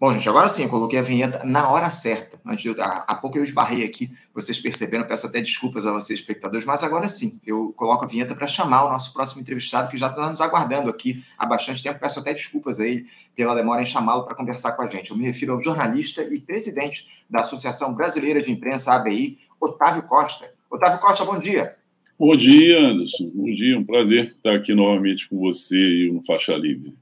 Bom, gente, agora sim, eu coloquei a vinheta na hora certa. Antes de, há, há pouco eu esbarrei aqui, vocês perceberam, peço até desculpas a vocês, espectadores, mas agora sim, eu coloco a vinheta para chamar o nosso próximo entrevistado, que já está nos aguardando aqui há bastante tempo. Peço até desculpas a ele pela demora em chamá-lo para conversar com a gente. Eu me refiro ao jornalista e presidente da Associação Brasileira de Imprensa, ABI, Otávio Costa. Otávio Costa, bom dia. Bom dia, Anderson. Bom dia, um prazer estar aqui novamente com você e no Faixa Livre.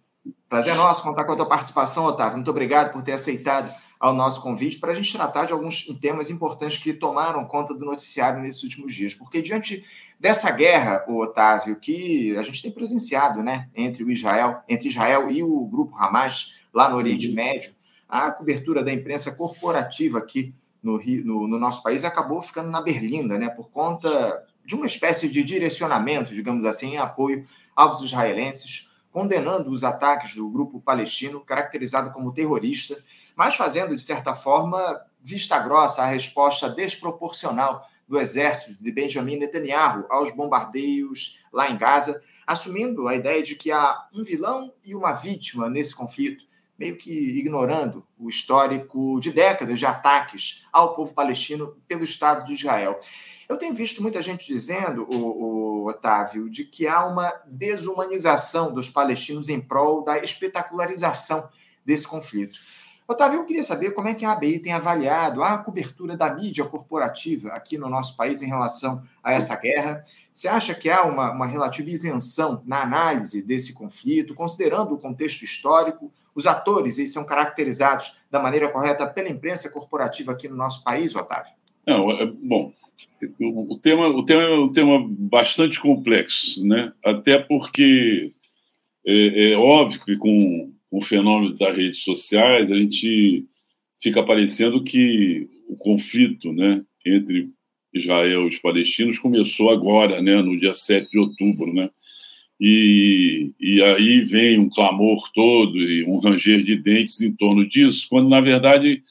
Prazer nosso contar com a tua participação, Otávio. Muito obrigado por ter aceitado ao nosso convite para a gente tratar de alguns temas importantes que tomaram conta do noticiário nesses últimos dias. Porque diante dessa guerra, Otávio, que a gente tem presenciado, né, entre o Israel, entre Israel e o grupo Hamas lá no Oriente uhum. Médio, a cobertura da imprensa corporativa aqui no, no, no nosso país acabou ficando na berlinda, né, por conta de uma espécie de direcionamento, digamos assim, em apoio aos israelenses condenando os ataques do grupo palestino, caracterizado como terrorista, mas fazendo, de certa forma, vista grossa a resposta desproporcional do exército de Benjamin Netanyahu aos bombardeios lá em Gaza, assumindo a ideia de que há um vilão e uma vítima nesse conflito, meio que ignorando o histórico de décadas de ataques ao povo palestino pelo Estado de Israel. Eu tenho visto muita gente dizendo, o, o, Otávio, de que há uma desumanização dos palestinos em prol da espetacularização desse conflito. Otávio, eu queria saber como é que a ABI tem avaliado a cobertura da mídia corporativa aqui no nosso país em relação a essa guerra. Você acha que há uma, uma relativa isenção na análise desse conflito, considerando o contexto histórico? Os atores eles são caracterizados da maneira correta pela imprensa corporativa aqui no nosso país, Otávio? Não, é, bom, o tema, o tema é um tema bastante complexo, né? até porque é, é óbvio que com, o fenômeno das redes sociais a gente fica parecendo que o conflito né, entre Israel e os palestinos começou agora, né, no dia 7 de outubro. Né? E, e aí vem um clamor todo e um ranger de dentes em torno disso, quando, na verdade,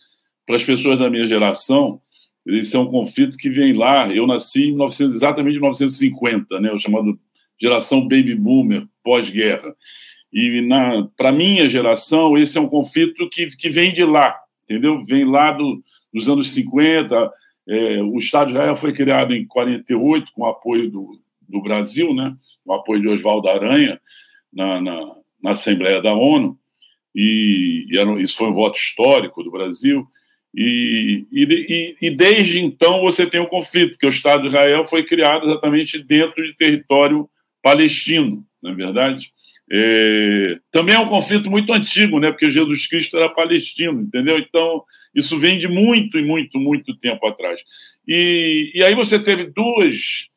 para as pessoas da minha geração, esse é um conflito que vem lá. Eu nasci em 1900, exatamente em 1950, né, o chamado geração baby boomer, pós-guerra. E para minha geração, esse é um conflito que, que vem de lá, entendeu? Vem lá do, dos anos 50. É, o Estado de Israel foi criado em 48 com o apoio do, do Brasil, né? o apoio de Oswaldo Aranha na, na, na Assembleia da ONU. E, e era, isso foi um voto histórico do Brasil. E, e, e, desde então você tem o um conflito, porque o Estado de Israel foi criado exatamente dentro de território palestino, não é verdade? É, também é um conflito muito antigo, né? Porque Jesus Cristo era palestino, entendeu? Então isso vem de muito e muito, muito tempo atrás. E, e aí você teve duas,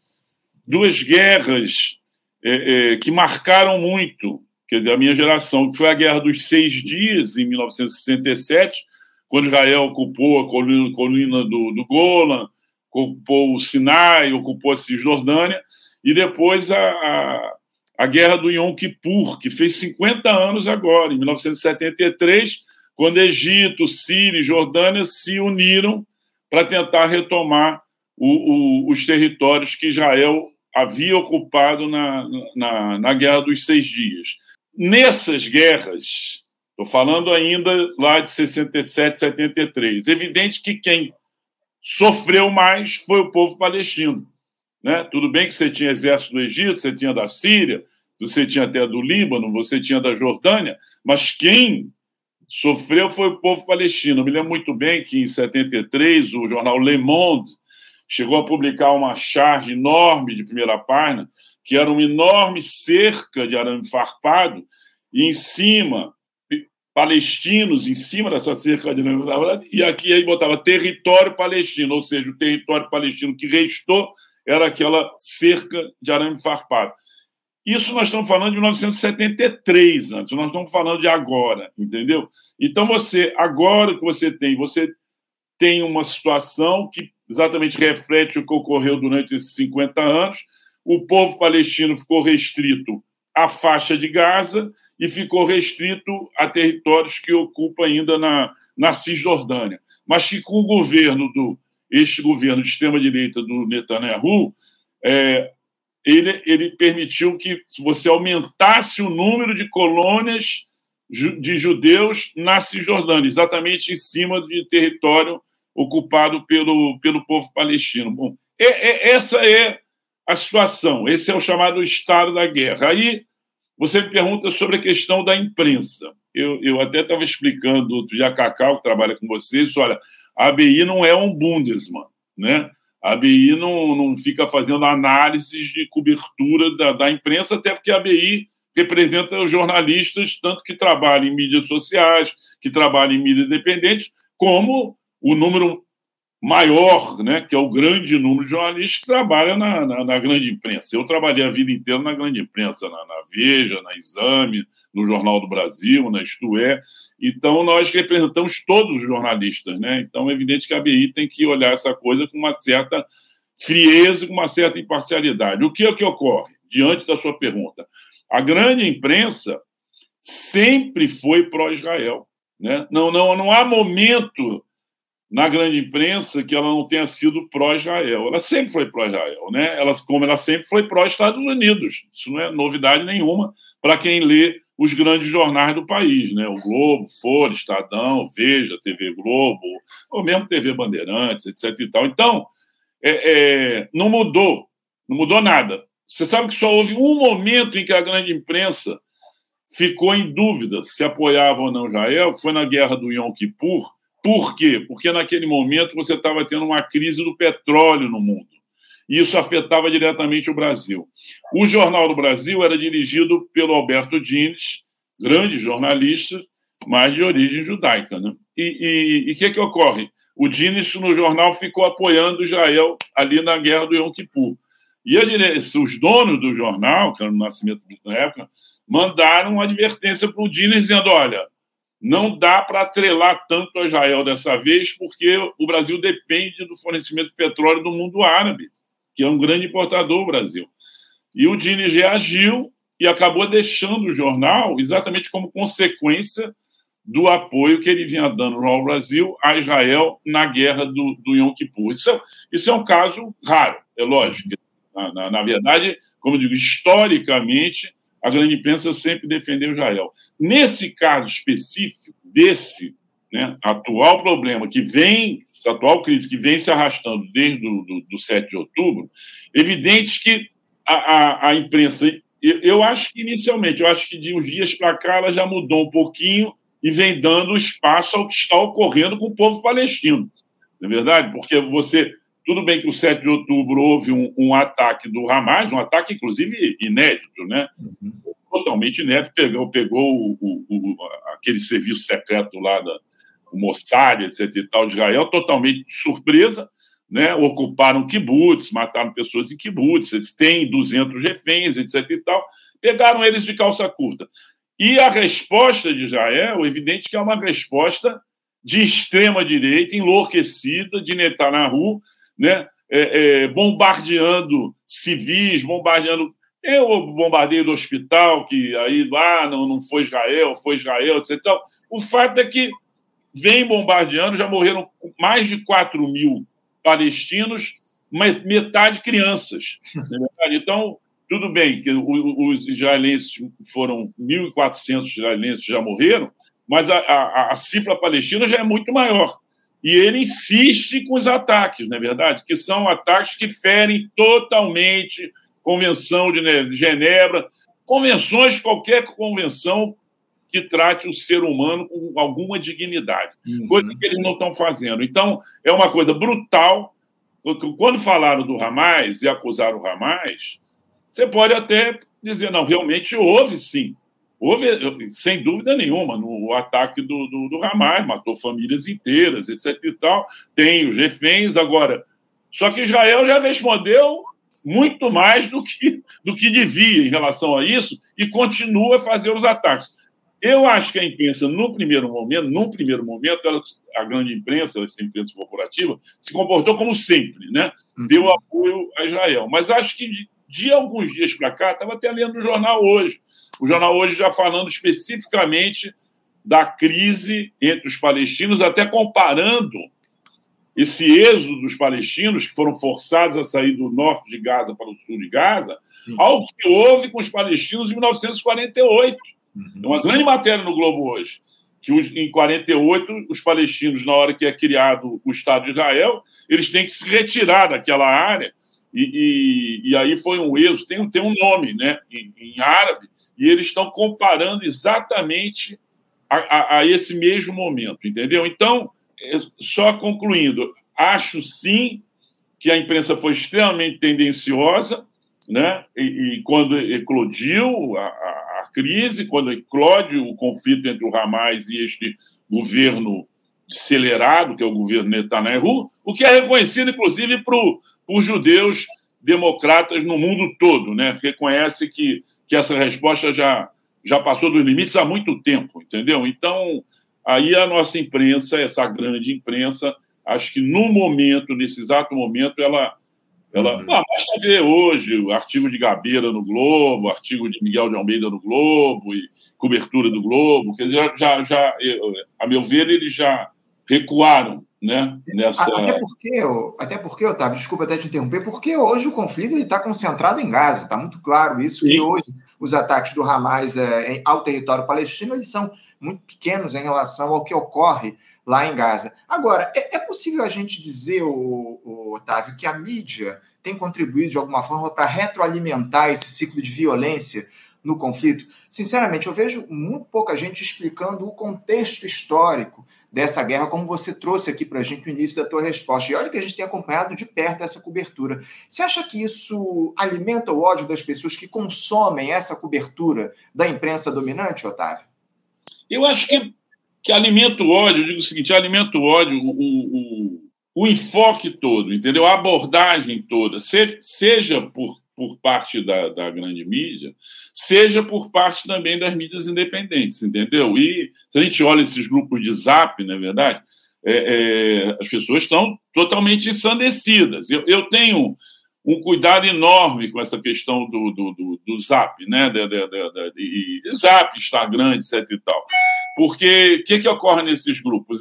duas guerras é, é, que marcaram muito, quer dizer, a minha geração, que foi a Guerra dos Seis Dias, em 1967, quando Israel ocupou a colina, colina do, do Golan, ocupou o Sinai, ocupou a Cisjordânia, e depois a, a, a Guerra do Yom Kippur, que fez 50 anos agora, em 1973, quando Egito, Síria e Jordânia se uniram para tentar retomar o, o, os territórios que Israel havia ocupado na, na, na Guerra dos Seis Dias. Nessas guerras, Estou falando ainda lá de 67, 73. Evidente que quem sofreu mais foi o povo palestino. Né? Tudo bem que você tinha exército do Egito, você tinha da Síria, você tinha até do Líbano, você tinha da Jordânia, mas quem sofreu foi o povo palestino. Eu me lembro muito bem que em 73 o jornal Le Monde chegou a publicar uma charge enorme de primeira página, que era uma enorme cerca de arame farpado, e em cima palestinos em cima dessa cerca de e aqui aí botava território palestino, ou seja, o território palestino que restou era aquela cerca de arame farpado. Isso nós estamos falando de 1973, antes, nós estamos falando de agora, entendeu? Então você, agora que você tem, você tem uma situação que exatamente reflete o que ocorreu durante esses 50 anos. O povo palestino ficou restrito à faixa de Gaza e ficou restrito a territórios que ocupa ainda na, na Cisjordânia. Mas que com o governo do este governo de extrema-direita do Netanyahu, é, ele, ele permitiu que você aumentasse o número de colônias de judeus na Cisjordânia, exatamente em cima de território ocupado pelo, pelo povo palestino. Bom, é, é, essa é a situação, esse é o chamado estado da guerra. Aí você me pergunta sobre a questão da imprensa. Eu, eu até estava explicando outro dia a Cacau, que trabalha com vocês, olha, a ABI não é um Bundesman, né? A ABI não, não fica fazendo análises de cobertura da, da imprensa, até porque a ABI representa os jornalistas, tanto que trabalham em mídias sociais, que trabalham em mídias independentes, como o número maior, né, que é o grande número de jornalistas que trabalham na, na, na grande imprensa. Eu trabalhei a vida inteira na grande imprensa, na, na, Veja, na Exame, no Jornal do Brasil, na Isto É. Então, nós representamos todos os jornalistas. Né? Então, é evidente que a BI tem que olhar essa coisa com uma certa frieza, com uma certa imparcialidade. O que é que ocorre, diante da sua pergunta? A grande imprensa sempre foi pró-Israel. Né? Não, não, não há momento na grande imprensa que ela não tenha sido pró-Israel. Ela sempre foi pró-Israel, né? Ela, como ela sempre foi pró-Estados Unidos. Isso não é novidade nenhuma para quem lê os grandes jornais do país, né? O Globo, Folha, Estadão, Veja, TV Globo, ou mesmo TV Bandeirantes, etc. E tal. Então, é, é, não mudou, não mudou nada. Você sabe que só houve um momento em que a grande imprensa ficou em dúvida se apoiava ou não Israel, foi na guerra do Yom Kippur, por quê? Porque naquele momento você estava tendo uma crise do petróleo no mundo. E isso afetava diretamente o Brasil. O Jornal do Brasil era dirigido pelo Alberto Dines, grande jornalista, mas de origem judaica. Né? E o que, que ocorre? O Dines, no jornal, ficou apoiando Israel ali na guerra do Yom Kippur. E os donos do jornal, que era no Nascimento na época, mandaram uma advertência para o Dines dizendo: olha, não dá para atrelar tanto a Israel dessa vez, porque o Brasil depende do fornecimento de petróleo do mundo árabe, que é um grande importador, o Brasil. E o Dines reagiu e acabou deixando o jornal exatamente como consequência do apoio que ele vinha dando ao Brasil a Israel na guerra do, do Yom Kippur. Isso é, isso é um caso raro, é lógico. Na, na, na verdade, como digo, historicamente, a grande imprensa sempre defendeu Israel. Nesse caso específico, desse né, atual problema que vem, atual crise que vem se arrastando desde o do, do 7 de outubro, evidente que a, a, a imprensa, eu, eu, acho que inicialmente, eu acho que de uns dias para cá ela já mudou um pouquinho e vem dando espaço ao que está ocorrendo com o povo palestino. Não é verdade? Porque você tudo bem que o 7 de outubro houve um, um ataque do Hamas, um ataque, inclusive, inédito, né? Uhum. Totalmente inédito, pegou, pegou o, o, o, aquele serviço secreto lá da o Mossad, etc. e tal, de Israel, totalmente de surpresa, né? Ocuparam kibbutz, mataram pessoas em kibbutz, eles têm 200 reféns, etc. e tal, pegaram eles de calça curta. E a resposta de Israel, evidente que é uma resposta de extrema direita, enlouquecida, de Netanyahu, né? É, é, bombardeando civis, bombardeando. Eu bombardeio do hospital, que aí lá ah, não, não foi Israel, foi Israel, etc. Então, o fato é que vem bombardeando, já morreram mais de 4 mil palestinos, mas metade crianças. É então, tudo bem que os israelenses foram 1.400 israelenses já morreram, mas a, a, a cifra palestina já é muito maior. E ele insiste com os ataques, não é verdade? Que são ataques que ferem totalmente Convenção de Genebra, convenções, qualquer convenção que trate o ser humano com alguma dignidade, uhum. coisa que eles não estão fazendo. Então, é uma coisa brutal. Quando falaram do Hamas e acusaram o Hamas, você pode até dizer, não, realmente houve sim Houve, sem dúvida nenhuma, no ataque do, do, do Hamas, matou famílias inteiras, etc. e tal. Tem os reféns. Agora, só que Israel já respondeu muito mais do que, do que devia em relação a isso e continua a fazer os ataques. Eu acho que a imprensa, no primeiro momento, num primeiro momento, ela, a grande imprensa, essa imprensa corporativa, se comportou como sempre, né? Uhum. Deu apoio a Israel. Mas acho que de, de alguns dias para cá, estava até lendo o jornal hoje, o jornal hoje já falando especificamente da crise entre os palestinos, até comparando esse êxodo dos palestinos, que foram forçados a sair do norte de Gaza para o sul de Gaza, ao que houve com os palestinos em 1948. Uhum. É uma grande matéria no Globo hoje. Que os, em 48, os palestinos, na hora que é criado o Estado de Israel, eles têm que se retirar daquela área. E, e, e aí foi um êxodo, tem, tem um nome né, em, em árabe, e eles estão comparando exatamente a, a, a, esse mesmo momento, entendeu? Então, é, só concluindo, acho sim que a imprensa foi extremamente tendenciosa, né? E, e quando eclodiu a, a, a, crise, quando eclode o conflito entre o Hamas e este governo acelerado, que é o governo Netanyahu, o que é reconhecido, inclusive, por, por judeus democratas no mundo todo, né? Reconhece que, que essa resposta já, já passou dos limites há muito tempo, entendeu? Então, aí a nossa imprensa, essa grande imprensa, acho que no momento, nesse exato momento, ela. ela uhum. ah, basta ver hoje o artigo de Gabeira no Globo, artigo de Miguel de Almeida no Globo, e cobertura do Globo, quer dizer, já, já, a meu ver, eles já recuaram né, nessa... Até porque, até porque, Otávio, desculpa até te interromper, porque hoje o conflito está concentrado em Gaza, está muito claro isso, Sim. que hoje os ataques do Hamas é, ao território palestino eles são muito pequenos em relação ao que ocorre lá em Gaza. Agora, é, é possível a gente dizer, o, o, Otávio, que a mídia tem contribuído de alguma forma para retroalimentar esse ciclo de violência no conflito? Sinceramente, eu vejo muito pouca gente explicando o contexto histórico dessa guerra, como você trouxe aqui para a gente no início da tua resposta. E olha que a gente tem acompanhado de perto essa cobertura. Você acha que isso alimenta o ódio das pessoas que consomem essa cobertura da imprensa dominante, Otávio? Eu acho que que alimenta o ódio, eu digo o seguinte, alimenta o ódio, o, o, o enfoque todo, entendeu? A abordagem toda, se, seja por, por parte da, da grande mídia, seja por parte também das mídias independentes, entendeu? E se a gente olha esses grupos de zap, não é verdade? É, é, as pessoas estão totalmente ensandecidas. Eu, eu tenho um cuidado enorme com essa questão do, do, do, do Zap, né? De, de, Zap, Instagram, etc. e tal. Porque o que, que ocorre nesses grupos?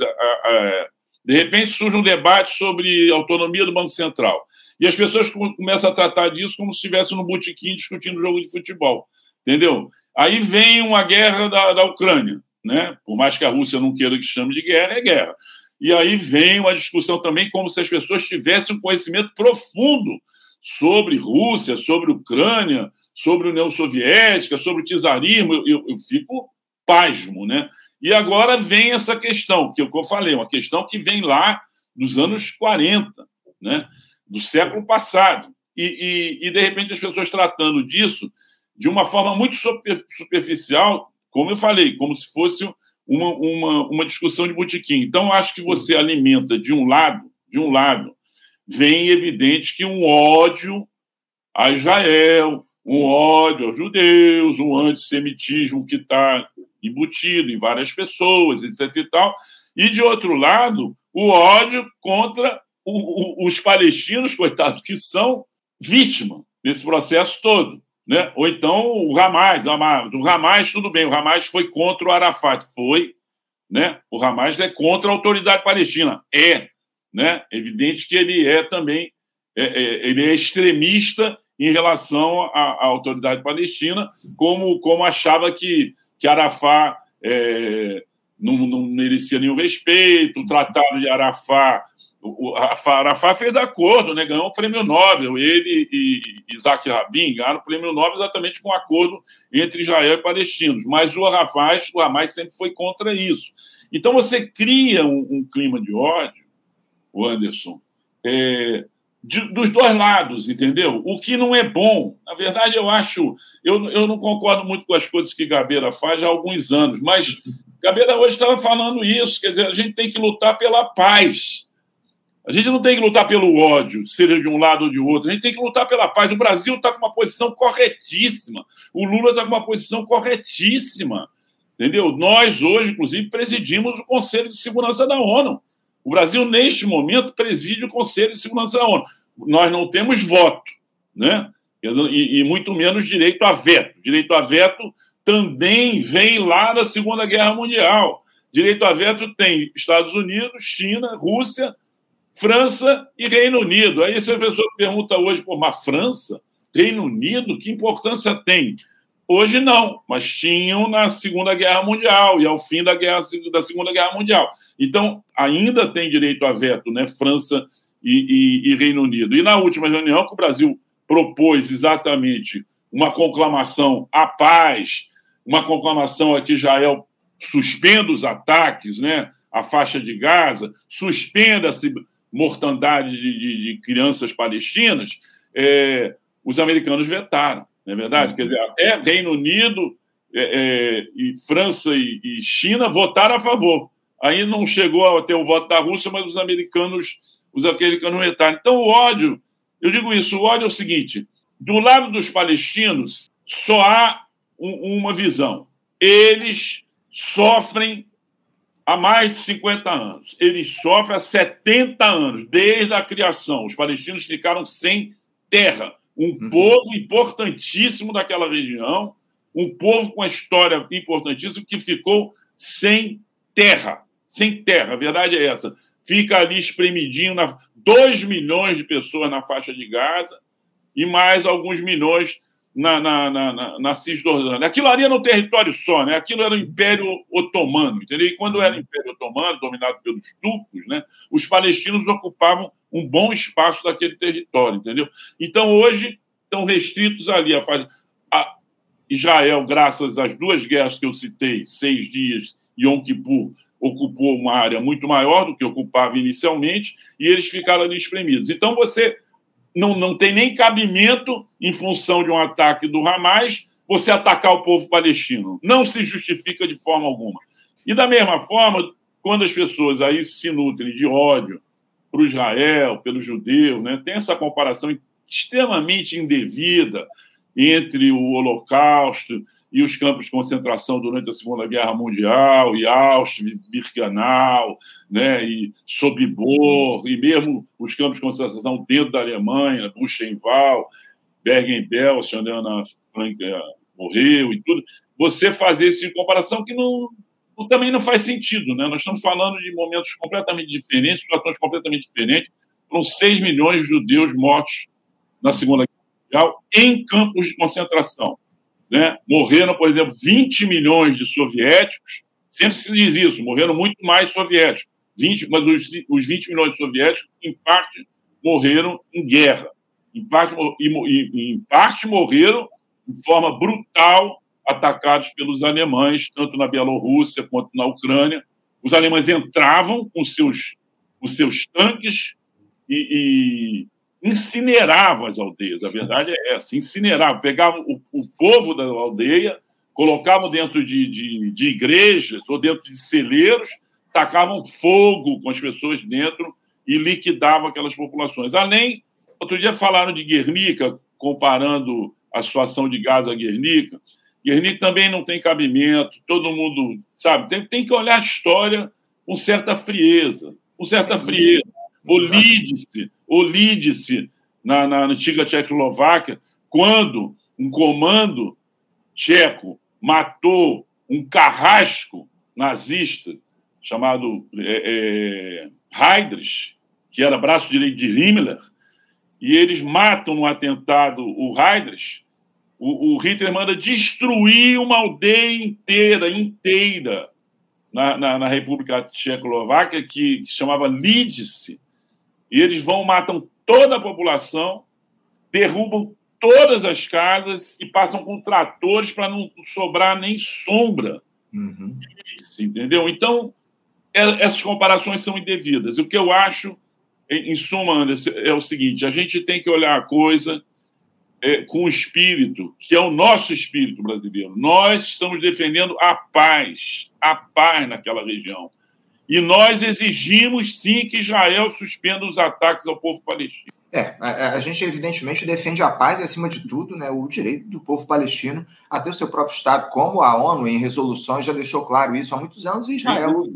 De repente surge um debate sobre autonomia do Banco Central. E as pessoas começam a tratar disso como se estivessem no botequim discutindo jogo de futebol. Entendeu? Aí vem uma guerra da, da Ucrânia. Né? Por mais que a Rússia não queira que chame de guerra, é guerra. E aí vem uma discussão também como se as pessoas tivessem um conhecimento profundo sobre Rússia, sobre Ucrânia, sobre União Soviética, sobre o czarismo, eu, eu, eu, fico pasmo, né? E agora vem essa questão, que eu falei, uma questão que vem lá dos anos 40, né? Do século passado. E, e, e de repente, as pessoas tratando disso de uma forma muito superficial, como eu falei, como se fosse uma, uma, uma discussão de botequim. Então, acho que você alimenta de um lado, de um lado, vem evidente que um ódio a Israel, um ódio aos judeus, um antissemitismo que está embutido em várias pessoas, etc. e tal. E, de outro lado, o ódio contra o, o, os palestinos, coitados, que são vítima desse processo todo. Né? Ou então o Hamas, o Hamas, tudo bem, o Hamas foi contra o Arafat, foi, né? O Hamas é contra a autoridade palestina, é, né? Evidente que ele é também é, é, ele é extremista em relação à, à, autoridade palestina, como, como achava que, que Arafat é, não, não merecia nenhum respeito, o tratado de Arafat o Arafat fez de acordo, né? ganhou o prêmio Nobel. Ele e Isaac Rabin ganharam o prêmio Nobel exatamente com um acordo entre Israel e palestinos. Mas o Arafat, o Hamas sempre foi contra isso. Então você cria um, um clima de ódio o Anderson, é, de, dos dois lados, entendeu? O que não é bom. Na verdade, eu acho. Eu, eu não concordo muito com as coisas que Gabeira faz há alguns anos, mas Gabeira hoje estava falando isso. Quer dizer, a gente tem que lutar pela paz. A gente não tem que lutar pelo ódio, seja de um lado ou de outro. A gente tem que lutar pela paz. O Brasil está com uma posição corretíssima. O Lula está com uma posição corretíssima. Entendeu? Nós, hoje, inclusive, presidimos o Conselho de Segurança da ONU. O Brasil, neste momento, preside o Conselho de Segurança da ONU. Nós não temos voto, né? E, e, muito menos direito a veto. Direito a veto também vem lá da Segunda Guerra Mundial. Direito a veto tem Estados Unidos, China, Rússia, França e Reino Unido. Aí se a pessoa pergunta hoje, pô, mas França, Reino Unido, que importância tem? Hoje não, mas tinham na Segunda Guerra Mundial e ao fim da, guerra, da Segunda Guerra Mundial. Então, ainda tem direito a veto, né? França e, e, e Reino Unido. E na última reunião que o Brasil propôs exatamente uma conclamação à paz, uma conclamação a que Israel suspenda os ataques, né? A faixa de Gaza, suspenda-se mortandade de, de, de crianças palestinas, é, os americanos vetaram, não é verdade? Sim. Quer dizer, até Reino Unido é, é, e França e, e, China votaram a favor. Aí não chegou a ter o voto da Rússia, mas os americanos, os americanos vetaram. Então o ódio, eu digo isso, o ódio é o seguinte: do lado dos palestinos só há um, uma visão. Eles sofrem há mais de 50 anos. Eles sofrem há 70 anos, desde a criação. Os palestinos ficaram sem terra. Um uhum. povo importantíssimo daquela região, um povo com uma história importantíssima que ficou sem terra. Sem terra, a verdade é essa. Fica ali espremidinho, na... 2 milhões de pessoas na faixa de Gaza e mais alguns milhões na, na, na, na Cisjordânia. Aquilo ali era um território só, né? aquilo era o Império Otomano, entendeu? E quando era o Império Otomano, dominado pelos turcos, né, os palestinos ocupavam um bom espaço daquele território, entendeu? Então, hoje, estão restritos ali a, a Israel, graças às duas guerras que eu citei, seis dias e Yom Kippur, ocupou uma área muito maior do que ocupava inicialmente, e eles ficaram ali espremidos. Então, você não, não tem nem cabimento, em função de um ataque do Hamas, você atacar o povo palestino. Não se justifica de forma alguma. E da mesma forma, quando as pessoas aí se nutrem de ódio para Israel, pelo judeu, né, tem essa comparação extremamente indevida entre o Holocausto e os campos de concentração durante a Segunda Guerra Mundial, e Auschwitz, Birkenau, né, e Sobibor, e mesmo os campos de concentração dentro da Alemanha, Buchenwald, Bergen-Belsen, onde Ana Frank eh, morreu e tudo, você fazer essa comparação que não, também não faz sentido. Né? Nós estamos falando de momentos completamente diferentes, situações completamente diferentes, com 6 milhões de judeus mortos na Segunda Guerra Mundial em campos de concentração. Né? Morreram, por exemplo, 20 milhões de soviéticos, sempre se diz isso, morreram muito mais soviéticos, 20, mas os, os 20 milhões de soviéticos, em parte, morreram em guerra. Em parte, e, em parte morreram de forma brutal, atacados pelos alemães, tanto na Bielorrússia quanto na Ucrânia. Os alemães entravam com seus, com seus tanques e, incineravam as aldeias. A verdade é essa: incineravam, pegavam o, o povo da aldeia, colocavam dentro de, de, de, igrejas ou dentro de celeiros, tacavam fogo com as pessoas dentro e liquidavam aquelas populações. Além, outro dia falaram de Guernica, comparando a situação de Gaza a Guernica. Guernica também não tem cabimento, todo mundo sabe, tem, tem que olhar a história com certa frieza, com certa frieza. Olide-se, olide-se na, na antiga Tchecoslováquia, quando um comando tcheco matou um carrasco nazista chamado é, é, que era braço direito de Himmler, e eles matam no atentado o Heydrich, o, o Hitler manda destruir uma aldeia inteira, inteira, na, na, na República Tchecoslováquia, que se chamava Lidice, e eles vão, matam toda a população, derrubam todas as casas e passam com tratores para não sobrar nem sombra. Uhum. Entendeu? Então, é, essas comparações são indevidas. O que eu acho, em suma, Anderson, é o seguinte: a gente tem que olhar a coisa é, com o espírito, que é o nosso espírito brasileiro. Nós estamos defendendo a paz, a paz naquela região. E nós exigimos, sim, que Israel suspenda os ataques ao povo palestino. É, a, a, gente evidentemente defende a paz e, acima de tudo, né, o direito do povo palestino a ter o seu próprio Estado, como a ONU, em resoluções, já deixou claro isso há muitos anos, e Israel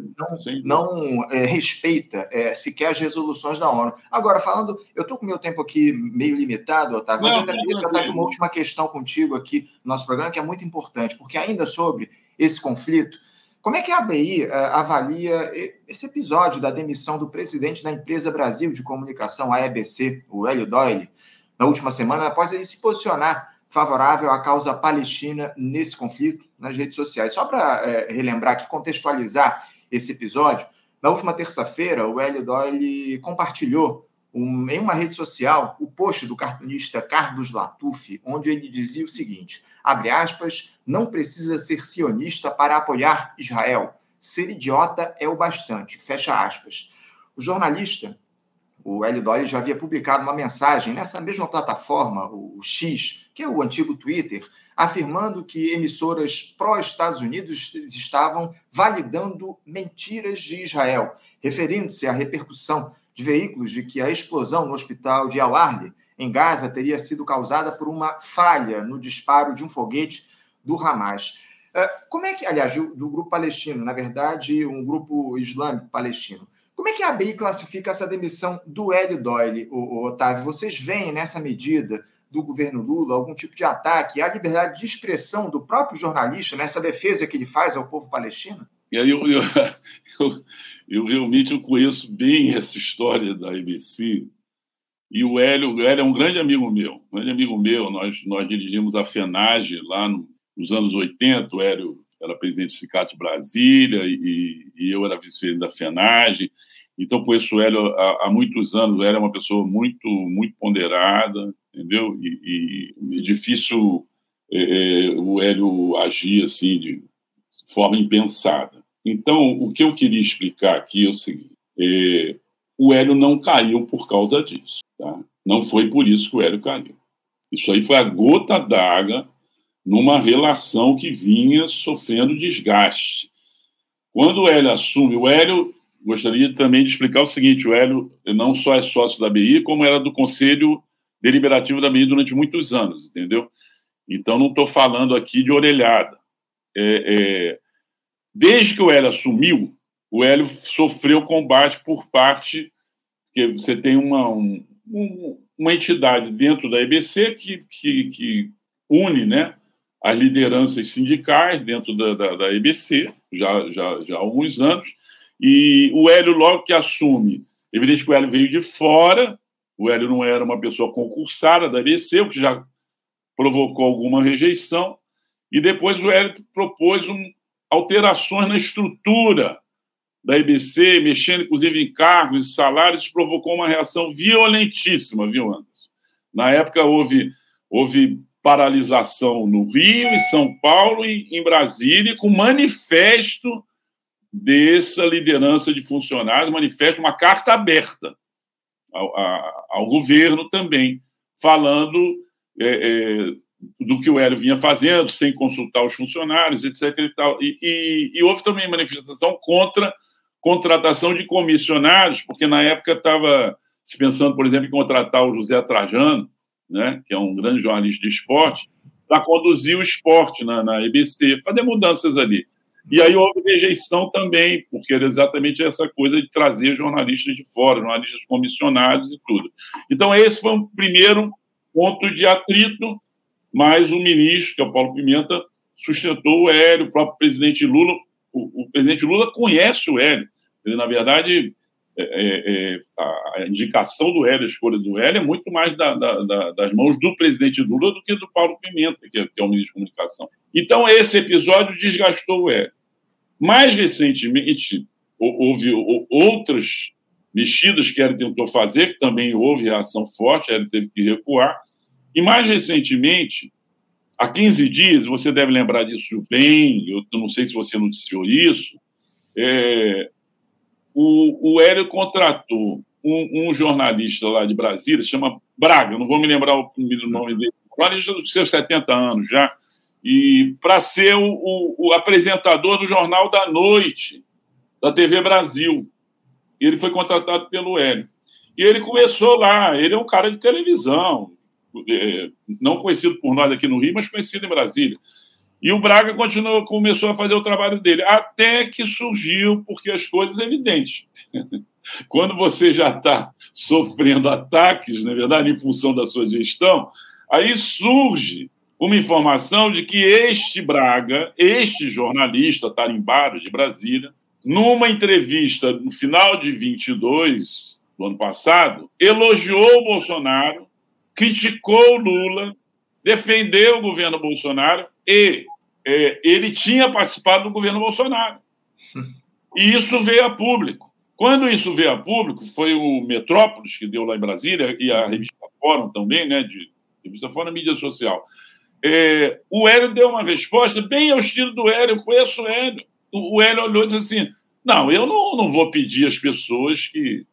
não, não é, respeita é, sequer as resoluções da ONU. Agora, falando, eu estou com meu tempo aqui meio limitado, Otávio, mas não, eu ainda queria tratar de uma última questão contigo aqui no nosso programa, que é muito importante, porque ainda sobre esse conflito, como é que a ABI eh, avalia esse episódio da demissão do presidente da empresa Brasil de Comunicação, a EBC, o Hélio Doyle, na última semana, após ele se posicionar favorável à causa palestina nesse conflito nas redes sociais. Só para é, relembrar aqui, contextualizar esse episódio, na última terça-feira, o Hélio Doyle compartilhou um, em uma rede social o post do cartunista Carlos Latuf, onde ele dizia o seguinte: abre aspas, não precisa ser sionista para apoiar Israel. Ser idiota é o bastante. Fecha aspas. O jornalista, o Hélio Doyle, já havia publicado uma mensagem nessa mesma plataforma, o X, que é o antigo Twitter, afirmando que emissoras pró-Estados Unidos estavam validando mentiras de Israel, referindo-se à repercussão de veículos de que a explosão no hospital de Al-Arli, em Gaza, teria sido causada por uma falha no disparo de um foguete do Hamas. É, como é que, aliás, do grupo palestino, na verdade, um grupo islâmico palestino, como é que a ABI classifica essa demissão do Hélio Doyle, Otávio? Vocês veem nessa medida do governo Lula algum tipo de ataque à liberdade de expressão do próprio jornalista nessa defesa que ele faz ao povo palestino? Eu, eu, eu, eu realmente eu conheço bem essa história da ABC. E o Hélio, o Hélio é um grande amigo meu, um grande amigo meu. Nós, nós dirigimos a FENAGE lá no, nos anos 80. O Hélio era presidente do Sindicato Brasília e, e eu era vice-presidente da FENAGE. Então, conheço o Hélio há, há, muitos anos. O Hélio é uma pessoa muito, muito ponderada, entendeu? E, e é difícil é, é, o Hélio agir assim de forma impensada. Então, o que eu queria explicar aqui é o seguinte: é, o Hélio não caiu por causa disso. Tá? Não foi por isso que o Hélio caiu. Isso aí foi a gota d'água numa relação que vinha sofrendo desgaste. Quando o Hélio assume, o Hélio, gostaria também de explicar o seguinte: o Hélio não só é sócio da BI, como era do Conselho Deliberativo da BI durante muitos anos, entendeu? Então, não estou falando aqui de orelhada. É, é, Desde que o Hélio assumiu, o Hélio sofreu combate por parte que você tem uma, um, uma entidade dentro da EBC que, que, que, une né, as lideranças sindicais dentro da, da, da EBC, já, já, já há alguns anos, e o Hélio, logo que assume, evidente que o Hélio veio de fora, o Hélio não era uma pessoa concursada da EBC, o que já provocou alguma rejeição, e depois o Hélio propôs um, alterações na estrutura da IBC, mexendo inclusive em cargos e salários, provocou uma reação violentíssima, viu, Anderson? Na época houve, houve paralisação no Rio, em São Paulo e em Brasília, com manifesto dessa liderança de funcionários, manifesto, uma carta aberta ao, ao governo também, falando é, é, do que o Hélio vinha fazendo, sem consultar os funcionários, etc. E, tal. E, e, e houve também manifestação contra contratação de comissionários, porque na época estava se pensando, por exemplo, em contratar o José Trajano, né, que é um grande jornalista de esporte, para conduzir o esporte na, na EBC, fazer mudanças ali. E aí houve rejeição também, porque era exatamente essa coisa de trazer jornalistas de fora, jornalistas comissionados e tudo. Então, esse foi um primeiro ponto de atrito mas o ministro, que é o Paulo Pimenta, sustentou o Hélio, o próprio presidente Lula. O, o presidente Lula conhece o Hélio. Ele, na verdade, é, é, é a indicação do Hélio, a escolha do Hélio, é muito mais da, da, da, das mãos do presidente Lula do que do Paulo Pimenta, que é, que é o ministro de comunicação. Então, esse episódio desgastou o Hélio. Mais recentemente, houve outras mexidas que ele tentou fazer, que também houve reação forte, ele teve que recuar, e mais recentemente, há 15 dias, você deve lembrar disso bem, eu não sei se você noticiou isso, é, o, o Hélio contratou um, um, jornalista lá de Brasília, chama Braga, não vou me lembrar o nome dele, jornalista dos seus 70 anos já, e para ser o, o, o, apresentador do Jornal da Noite, da TV Brasil. Ele foi contratado pelo Hélio. E ele começou lá, ele é um cara de televisão, é, não conhecido por nós aqui no Rio, mas conhecido em Brasília. E o Braga continuou, começou a fazer o trabalho dele, até que surgiu, porque as coisas evidentes. Quando você já está sofrendo ataques, na verdade, em função da sua gestão, aí surge uma informação de que este Braga, este jornalista tarimbado de Brasília, numa entrevista no final de 22 do ano passado, elogiou o Bolsonaro criticou Lula defender o governo Bolsonaro e é, ele tinha participado do governo Bolsonaro. E isso veio a público. Quando isso veio a público, foi o Metrópolis, que deu lá em Brasília, e a revista Fórum também, né, de revista Fórum mídia social. É, o Hélio deu uma resposta bem ao estilo do Hélio, eu conheço o Hélio. O Hélio olhou e disse assim: não, eu não, não vou pedir às pessoas que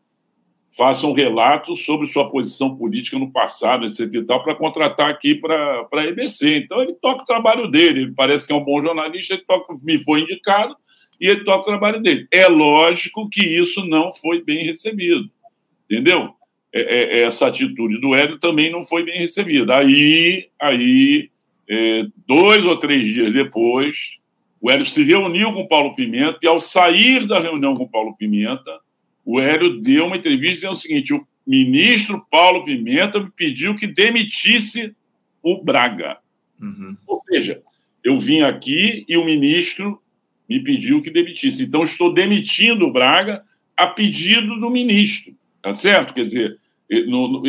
façam relatos sobre sua posição política no passado, etc. e tal, para contratar aqui para a EBC. Então, ele toca o trabalho dele, ele parece que é um bom jornalista, ele toca, me foi indicado e ele toca o trabalho dele. É lógico que isso não foi bem recebido, entendeu? É, é, essa atitude do Hélio também não foi bem recebida. Aí, aí é, dois ou três dias depois, o Hélio se reuniu com o Paulo Pimenta e, ao sair da reunião com o Paulo Pimenta, o Hélio deu uma entrevista dizendo o seguinte: o ministro Paulo Pimenta me pediu que demitisse o Braga. Uhum. Ou seja, eu vim aqui e o ministro me pediu que demitisse. Então, estou demitindo o Braga a pedido do ministro. Tá certo? Quer dizer, no, no,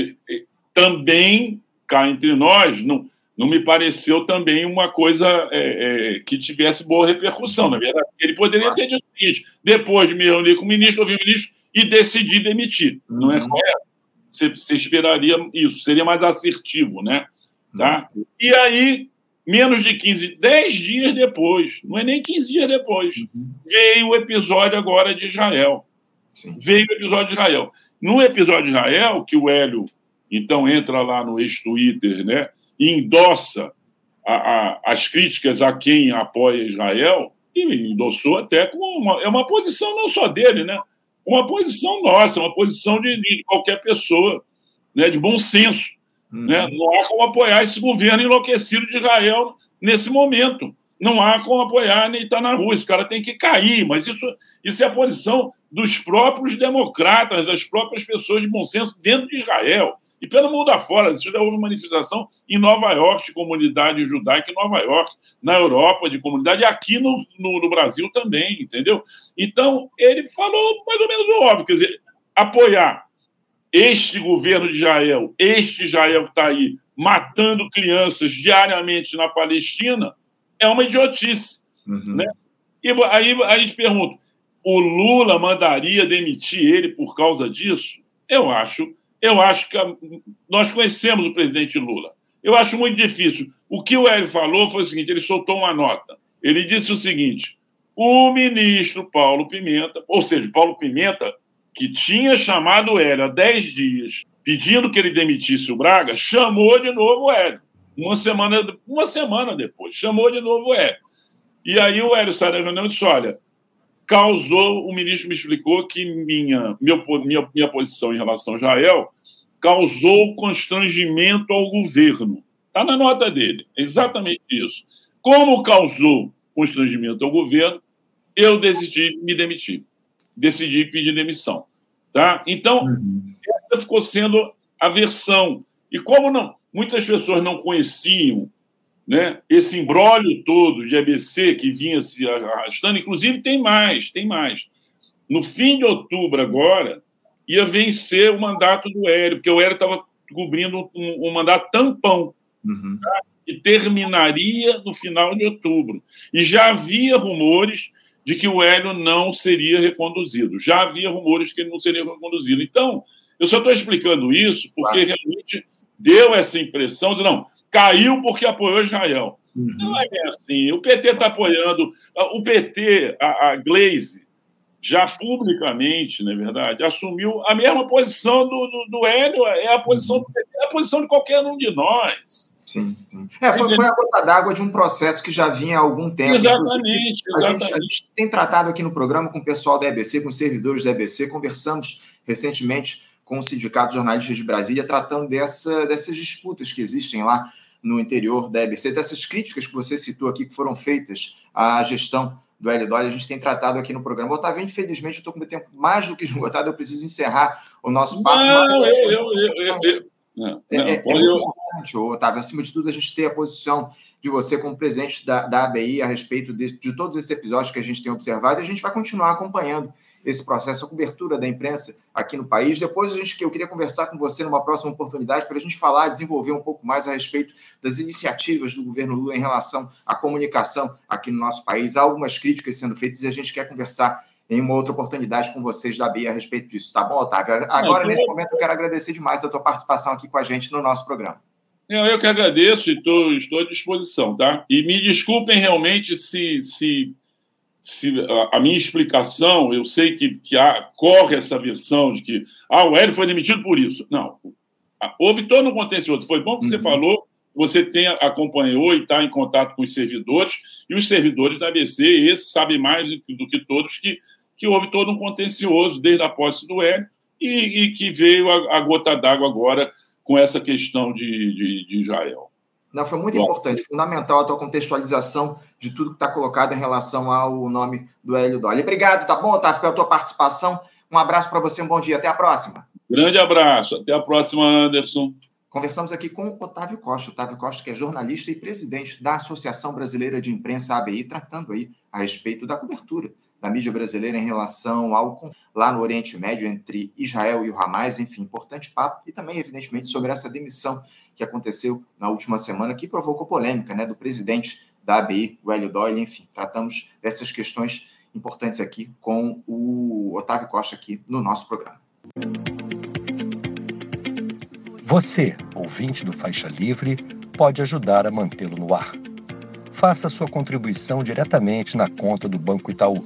também cá entre nós, não, não me pareceu também uma coisa é, é, que tivesse boa repercussão. Na verdade, ele poderia ter dito o seguinte: depois de me reunir com o ministro, ouvi o ministro e decidi demitir. Uhum. Não é uhum. correto? Você, você, esperaria isso, seria mais assertivo, né? Tá? Uhum. E aí, menos de 15, 10 dias depois, não é nem 15 dias depois, uhum. veio o episódio agora de Israel. Sim. Veio o episódio de Israel. No episódio de Israel, que o Hélio, então, entra lá no ex-Twitter, né? E endossa a, a, as críticas a quem apoia Israel, e endossou até com uma, é uma posição não só dele, né? Uma posição nossa, uma posição de, de qualquer pessoa, né, de bom senso. Uhum. Né? Não há como apoiar esse governo enlouquecido de Israel nesse momento. Não há como apoiar nem estar na rua. Esse cara tem que cair. Mas isso, isso é a posição dos próprios democratas, das próprias pessoas de bom senso dentro de Israel. E pelo mundo afora, isso já houve manifestação em Nova York, de comunidade judaica em Nova York, na Europa, de comunidade, e aqui no, no, no, Brasil também, entendeu? Então, ele falou mais ou menos o óbvio, quer dizer, apoiar este governo de Israel, este Israel que está aí matando crianças diariamente na Palestina, é uma idiotice. Uhum. Né? E aí a gente pergunta: o Lula mandaria demitir ele por causa disso? Eu acho eu acho que nós conhecemos o presidente Lula. Eu acho muito difícil. O que o Hélio falou foi o seguinte: ele soltou uma nota. Ele disse o seguinte: o ministro Paulo Pimenta, ou seja, Paulo Pimenta, que tinha chamado o Hélio há 10 dias, pedindo que ele demitisse o Braga, chamou de novo o Hélio. Uma semana, uma semana depois, chamou de novo o Hélio. E aí o Hélio saiu da reunião e disse: olha, causou, o ministro me explicou que minha, minha, minha, minha posição em relação a Israel causou constrangimento ao governo. Está na nota dele, exatamente isso. Como causou constrangimento ao governo, eu decidi me demitir, decidi pedir demissão. Tá? Então, uhum. essa ficou sendo a versão. E como não, muitas pessoas não conheciam né? Esse embrólio todo de ABC que vinha se arrastando, inclusive tem mais, tem mais. No fim de outubro agora ia vencer o mandato do Hélio, porque o Hélio estava cobrindo um, um, mandato tampão, uhum. tá? que terminaria no final de outubro. E já havia rumores de que o Hélio não seria reconduzido. Já havia rumores que ele não seria reconduzido. Então, eu só estou explicando isso porque claro. realmente deu essa impressão de não, caiu porque apoiou Israel. Uhum. Não é assim. O PT está apoiando. O PT, a, a Glaze, já publicamente, na é verdade, assumiu a mesma posição do, do, do Hélio, é a posição do PT, é a posição de qualquer um de nós. Sim, sim. É, foi, foi a gota d'água de um processo que já vinha há algum tempo. Exatamente. A, exatamente. Gente, a gente tem tratado aqui no programa com o pessoal da EBC, com os servidores da EBC, conversamos recentemente com o Sindicato de Jornalistas de Brasília, tratando dessa, dessas disputas que existem lá no interior da EBC, dessas críticas que você citou aqui, que foram feitas à gestão do Hélio Dória, a gente tem tratado aqui no programa. Otávio, infelizmente, eu estou com o tempo mais do que esgotado, eu preciso encerrar o nosso papo. Não, eu, eu, eu, eu, não, é, é, é muito importante, Otávio, acima de tudo, a gente ter a posição de você como presidente da, da ABI a respeito de, de todos esses episódios que a gente tem observado e a gente vai continuar acompanhando esse processo, a cobertura da imprensa aqui no país. Depois a gente que eu queria conversar com você numa próxima oportunidade para a gente falar, desenvolver um pouco mais a respeito das iniciativas do governo Lula em relação à comunicação aqui no nosso país. Há algumas críticas sendo feitas e a gente quer conversar em uma outra oportunidade com vocês da BIA a respeito disso. Tá bom, Otávio? Agora, nesse momento, eu quero agradecer demais a tua participação aqui com a gente no nosso programa. Eu que agradeço e tô, estou à disposição, tá? E me desculpem realmente se, se, se a, a minha explicação, eu sei que, que há, corre essa versão de que ah, o Hélio foi demitido por isso. Não. Houve todo um contencioso. Foi bom que uhum. você falou, você tem, acompanhou e está em contato com os servidores, e os servidores da ABC, esses sabem mais do que todos que, que houve todo um contencioso desde a posse do Hélio e, e que veio a, a gota d'água agora com essa questão de, de, de Israel. Não, foi muito Bom. importante, fundamental a tua contextualização de tudo que está colocado em relação ao nome do Hélio Dolly. Obrigado, tá bom, Otávio, pela tua participação. Um abraço para você, um bom dia. Até a próxima. Grande abraço. Até a próxima, Anderson. Conversamos aqui com Otávio Costa. Otávio Costa, que é jornalista e presidente da Associação Brasileira de Imprensa ABI, tratando aí a respeito da cobertura da mídia brasileira em relação ao lá no Oriente Médio entre Israel e o Hamas, enfim, importante papo e também evidentemente sobre essa demissão que aconteceu na última semana que provocou polêmica, né, do presidente da ABI, o Hélio Doyle, enfim, tratamos dessas questões importantes aqui com o Otávio Costa aqui no nosso programa. Você, ouvinte do Faixa Livre, pode ajudar a mantê-lo no ar. Faça sua contribuição diretamente na conta do Banco Itaú